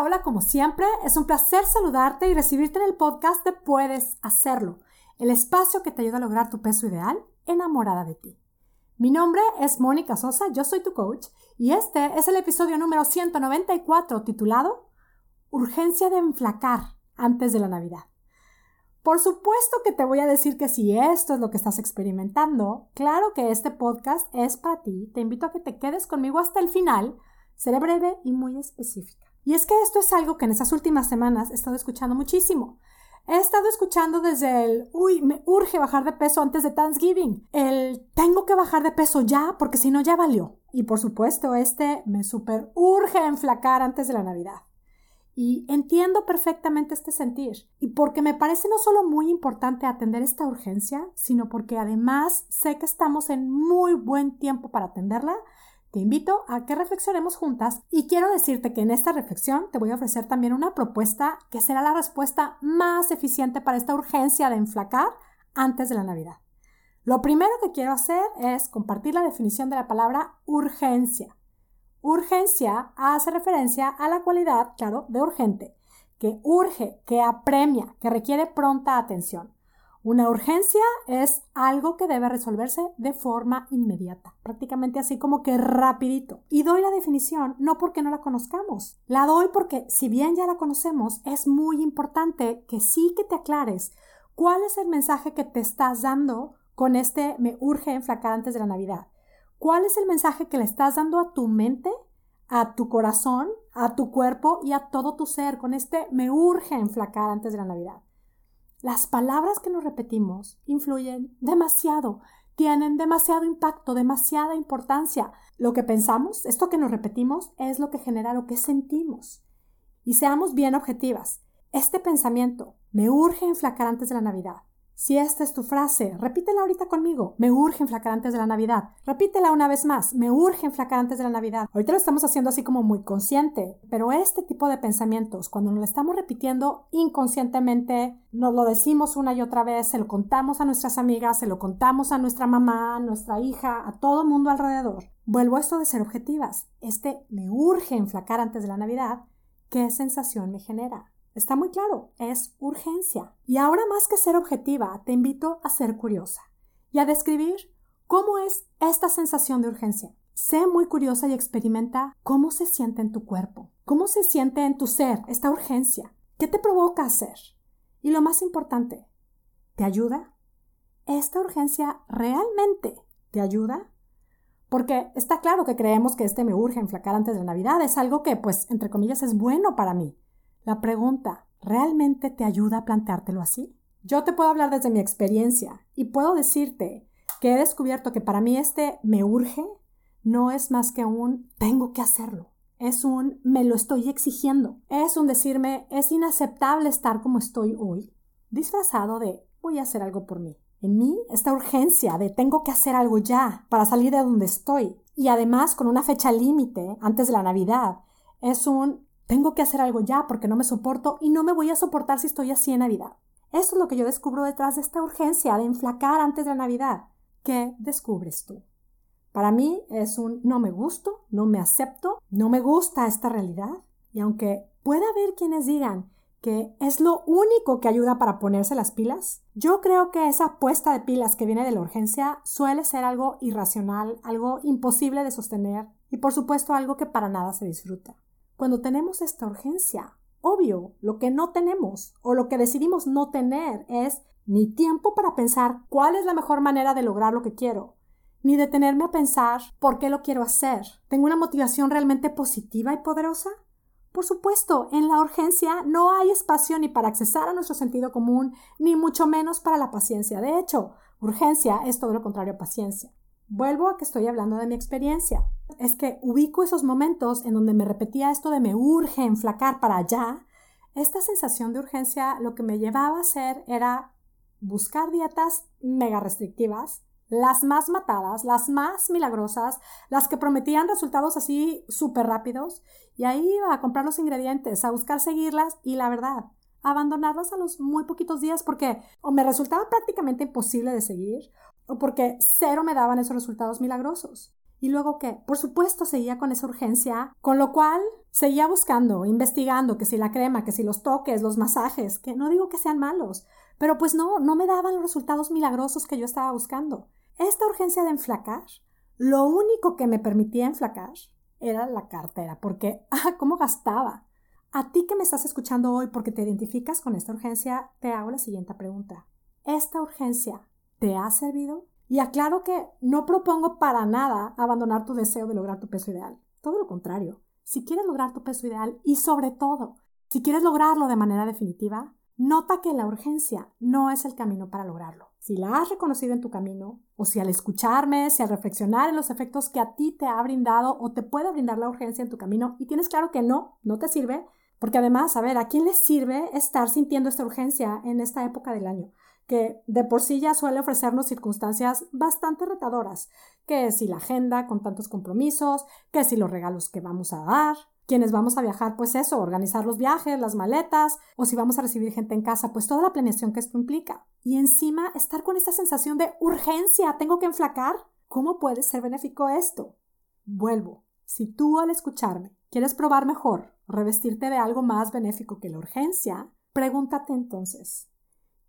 Hola, como siempre, es un placer saludarte y recibirte en el podcast de Puedes Hacerlo, el espacio que te ayuda a lograr tu peso ideal enamorada de ti. Mi nombre es Mónica Sosa, yo soy tu coach y este es el episodio número 194 titulado Urgencia de enflacar antes de la Navidad. Por supuesto que te voy a decir que si esto es lo que estás experimentando, claro que este podcast es para ti. Te invito a que te quedes conmigo hasta el final. Seré breve y muy específica. Y es que esto es algo que en esas últimas semanas he estado escuchando muchísimo. He estado escuchando desde el, uy, me urge bajar de peso antes de Thanksgiving. El, tengo que bajar de peso ya porque si no ya valió. Y por supuesto, este me super urge enflacar antes de la Navidad. Y entiendo perfectamente este sentir. Y porque me parece no solo muy importante atender esta urgencia, sino porque además sé que estamos en muy buen tiempo para atenderla, te invito a que reflexionemos juntas y quiero decirte que en esta reflexión te voy a ofrecer también una propuesta que será la respuesta más eficiente para esta urgencia de enflacar antes de la Navidad. Lo primero que quiero hacer es compartir la definición de la palabra urgencia. Urgencia hace referencia a la cualidad, claro, de urgente, que urge, que apremia, que requiere pronta atención. Una urgencia es algo que debe resolverse de forma inmediata, prácticamente así como que rapidito. Y doy la definición no porque no la conozcamos, la doy porque si bien ya la conocemos, es muy importante que sí que te aclares cuál es el mensaje que te estás dando con este me urge enflacar antes de la Navidad. ¿Cuál es el mensaje que le estás dando a tu mente, a tu corazón, a tu cuerpo y a todo tu ser con este me urge enflacar antes de la Navidad? Las palabras que nos repetimos influyen demasiado, tienen demasiado impacto, demasiada importancia. Lo que pensamos, esto que nos repetimos, es lo que genera lo que sentimos. Y seamos bien objetivas. Este pensamiento me urge enflacar antes de la Navidad. Si esta es tu frase, repítela ahorita conmigo. Me urge enflacar antes de la Navidad. Repítela una vez más. Me urge enflacar antes de la Navidad. Ahorita lo estamos haciendo así como muy consciente, pero este tipo de pensamientos, cuando nos lo estamos repitiendo inconscientemente, nos lo decimos una y otra vez, se lo contamos a nuestras amigas, se lo contamos a nuestra mamá, a nuestra hija, a todo mundo alrededor. Vuelvo a esto de ser objetivas. Este me urge enflacar antes de la Navidad. ¿Qué sensación me genera? Está muy claro, es urgencia. Y ahora más que ser objetiva, te invito a ser curiosa y a describir cómo es esta sensación de urgencia. Sé muy curiosa y experimenta cómo se siente en tu cuerpo, cómo se siente en tu ser esta urgencia, qué te provoca hacer. Y lo más importante, ¿te ayuda? ¿Esta urgencia realmente te ayuda? Porque está claro que creemos que este me urge enflacar antes de Navidad es algo que, pues, entre comillas, es bueno para mí. La pregunta, ¿realmente te ayuda a planteártelo así? Yo te puedo hablar desde mi experiencia y puedo decirte que he descubierto que para mí este me urge no es más que un tengo que hacerlo. Es un me lo estoy exigiendo. Es un decirme es inaceptable estar como estoy hoy, disfrazado de voy a hacer algo por mí. En mí esta urgencia de tengo que hacer algo ya para salir de donde estoy y además con una fecha límite antes de la Navidad es un tengo que hacer algo ya porque no me soporto y no me voy a soportar si estoy así en Navidad. Eso es lo que yo descubro detrás de esta urgencia de enflacar antes de la Navidad. ¿Qué descubres tú? Para mí es un no me gusto, no me acepto, no me gusta esta realidad. Y aunque pueda haber quienes digan que es lo único que ayuda para ponerse las pilas, yo creo que esa puesta de pilas que viene de la urgencia suele ser algo irracional, algo imposible de sostener y por supuesto algo que para nada se disfruta. Cuando tenemos esta urgencia, obvio, lo que no tenemos o lo que decidimos no tener es ni tiempo para pensar cuál es la mejor manera de lograr lo que quiero, ni detenerme a pensar por qué lo quiero hacer. ¿Tengo una motivación realmente positiva y poderosa? Por supuesto, en la urgencia no hay espacio ni para accesar a nuestro sentido común, ni mucho menos para la paciencia. De hecho, urgencia es todo lo contrario a paciencia. Vuelvo a que estoy hablando de mi experiencia. Es que ubico esos momentos en donde me repetía esto de me urge enflacar para allá. Esta sensación de urgencia lo que me llevaba a hacer era buscar dietas mega restrictivas, las más matadas, las más milagrosas, las que prometían resultados así súper rápidos, y ahí iba a comprar los ingredientes, a buscar seguirlas y la verdad, abandonarlas a los muy poquitos días porque o me resultaba prácticamente imposible de seguir o porque cero me daban esos resultados milagrosos. ¿Y luego qué? Por supuesto seguía con esa urgencia, con lo cual seguía buscando, investigando, que si la crema, que si los toques, los masajes, que no digo que sean malos, pero pues no, no me daban los resultados milagrosos que yo estaba buscando. Esta urgencia de enflacar, lo único que me permitía enflacar era la cartera, porque, ah, ¿cómo gastaba? A ti que me estás escuchando hoy porque te identificas con esta urgencia, te hago la siguiente pregunta. ¿Esta urgencia te ha servido? Y aclaro que no propongo para nada abandonar tu deseo de lograr tu peso ideal. Todo lo contrario. Si quieres lograr tu peso ideal y sobre todo, si quieres lograrlo de manera definitiva, nota que la urgencia no es el camino para lograrlo. Si la has reconocido en tu camino, o si al escucharme, si al reflexionar en los efectos que a ti te ha brindado o te puede brindar la urgencia en tu camino y tienes claro que no, no te sirve, porque además, a ver, ¿a quién le sirve estar sintiendo esta urgencia en esta época del año? que de por sí ya suele ofrecernos circunstancias bastante retadoras, que si la agenda con tantos compromisos, que si los regalos que vamos a dar, quienes vamos a viajar, pues eso, organizar los viajes, las maletas, o si vamos a recibir gente en casa, pues toda la planeación que esto implica. Y encima estar con esta sensación de urgencia, tengo que enflacar. ¿Cómo puede ser benéfico esto? Vuelvo. Si tú al escucharme quieres probar mejor, revestirte de algo más benéfico que la urgencia, pregúntate entonces,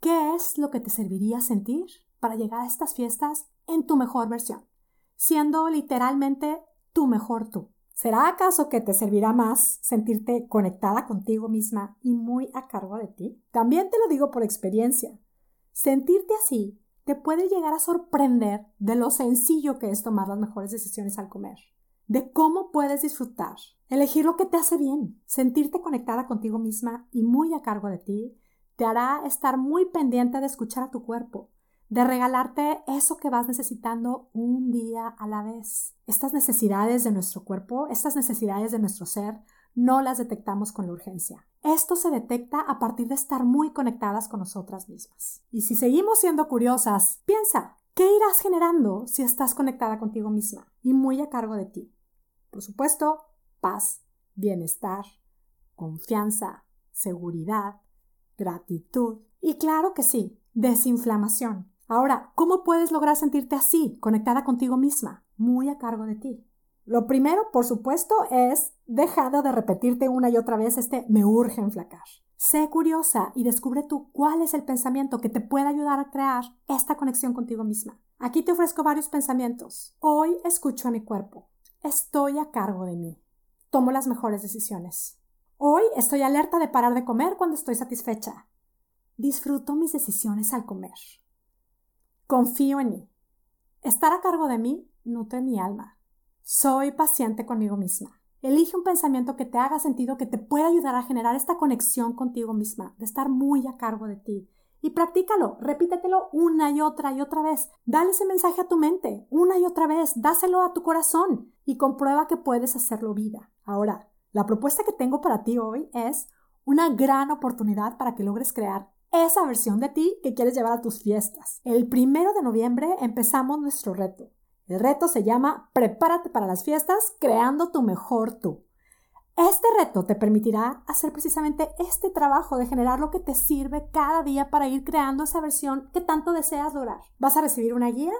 ¿Qué es lo que te serviría sentir para llegar a estas fiestas en tu mejor versión? Siendo literalmente tu mejor tú. ¿Será acaso que te servirá más sentirte conectada contigo misma y muy a cargo de ti? También te lo digo por experiencia. Sentirte así te puede llegar a sorprender de lo sencillo que es tomar las mejores decisiones al comer, de cómo puedes disfrutar, elegir lo que te hace bien, sentirte conectada contigo misma y muy a cargo de ti te hará estar muy pendiente de escuchar a tu cuerpo, de regalarte eso que vas necesitando un día a la vez. Estas necesidades de nuestro cuerpo, estas necesidades de nuestro ser, no las detectamos con la urgencia. Esto se detecta a partir de estar muy conectadas con nosotras mismas. Y si seguimos siendo curiosas, piensa, ¿qué irás generando si estás conectada contigo misma y muy a cargo de ti? Por supuesto, paz, bienestar, confianza, seguridad, gratitud y claro que sí, desinflamación. Ahora, ¿cómo puedes lograr sentirte así, conectada contigo misma, muy a cargo de ti? Lo primero, por supuesto, es dejando de repetirte una y otra vez este me urge enflacar. Sé curiosa y descubre tú cuál es el pensamiento que te puede ayudar a crear esta conexión contigo misma. Aquí te ofrezco varios pensamientos. Hoy escucho a mi cuerpo. Estoy a cargo de mí. Tomo las mejores decisiones. Hoy estoy alerta de parar de comer cuando estoy satisfecha. Disfruto mis decisiones al comer. Confío en mí. Estar a cargo de mí nutre mi alma. Soy paciente conmigo misma. Elige un pensamiento que te haga sentido, que te pueda ayudar a generar esta conexión contigo misma, de estar muy a cargo de ti. Y practícalo, repítetelo una y otra y otra vez. Dale ese mensaje a tu mente, una y otra vez, dáselo a tu corazón y comprueba que puedes hacerlo vida. Ahora, la propuesta que tengo para ti hoy es una gran oportunidad para que logres crear esa versión de ti que quieres llevar a tus fiestas. El primero de noviembre empezamos nuestro reto. El reto se llama Prepárate para las fiestas creando tu mejor tú. Este reto te permitirá hacer precisamente este trabajo de generar lo que te sirve cada día para ir creando esa versión que tanto deseas lograr. Vas a recibir una guía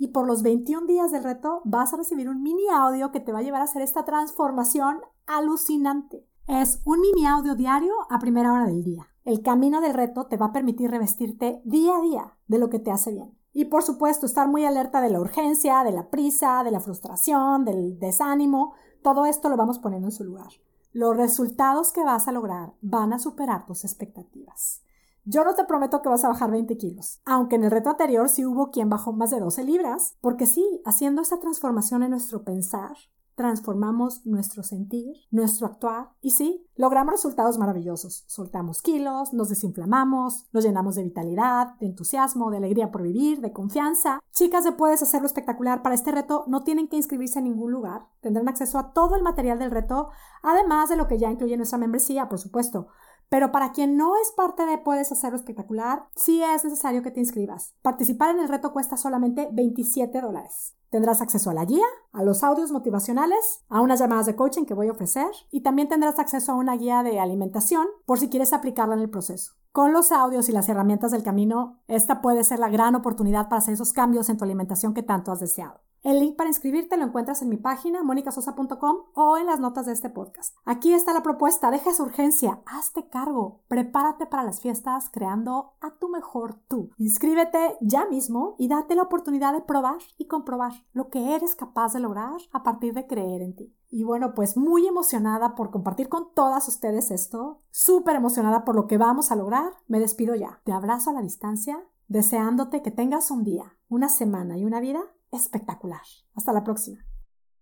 y por los 21 días del reto vas a recibir un mini audio que te va a llevar a hacer esta transformación alucinante. Es un mini audio diario a primera hora del día. El camino del reto te va a permitir revestirte día a día de lo que te hace bien. Y por supuesto, estar muy alerta de la urgencia, de la prisa, de la frustración, del desánimo. Todo esto lo vamos poniendo en su lugar. Los resultados que vas a lograr van a superar tus expectativas. Yo no te prometo que vas a bajar 20 kilos, aunque en el reto anterior sí hubo quien bajó más de 12 libras, porque sí, haciendo esa transformación en nuestro pensar, transformamos nuestro sentir, nuestro actuar y sí, logramos resultados maravillosos. Soltamos kilos, nos desinflamamos, nos llenamos de vitalidad, de entusiasmo, de alegría por vivir, de confianza. Chicas de Puedes Hacerlo Espectacular, para este reto no tienen que inscribirse en ningún lugar. Tendrán acceso a todo el material del reto, además de lo que ya incluye nuestra membresía, por supuesto. Pero para quien no es parte de Puedes Hacerlo Espectacular, sí es necesario que te inscribas. Participar en el reto cuesta solamente 27 dólares. Tendrás acceso a la guía, a los audios motivacionales, a unas llamadas de coaching que voy a ofrecer y también tendrás acceso a una guía de alimentación por si quieres aplicarla en el proceso. Con los audios y las herramientas del camino, esta puede ser la gran oportunidad para hacer esos cambios en tu alimentación que tanto has deseado. El link para inscribirte lo encuentras en mi página monicasosa.com o en las notas de este podcast. Aquí está la propuesta, deja esa urgencia, hazte cargo, prepárate para las fiestas creando a tu mejor tú. Inscríbete ya mismo y date la oportunidad de probar y comprobar lo que eres capaz de lograr a partir de creer en ti. Y bueno, pues muy emocionada por compartir con todas ustedes esto, súper emocionada por lo que vamos a lograr, me despido ya. Te abrazo a la distancia, deseándote que tengas un día, una semana y una vida espectacular. Hasta la próxima.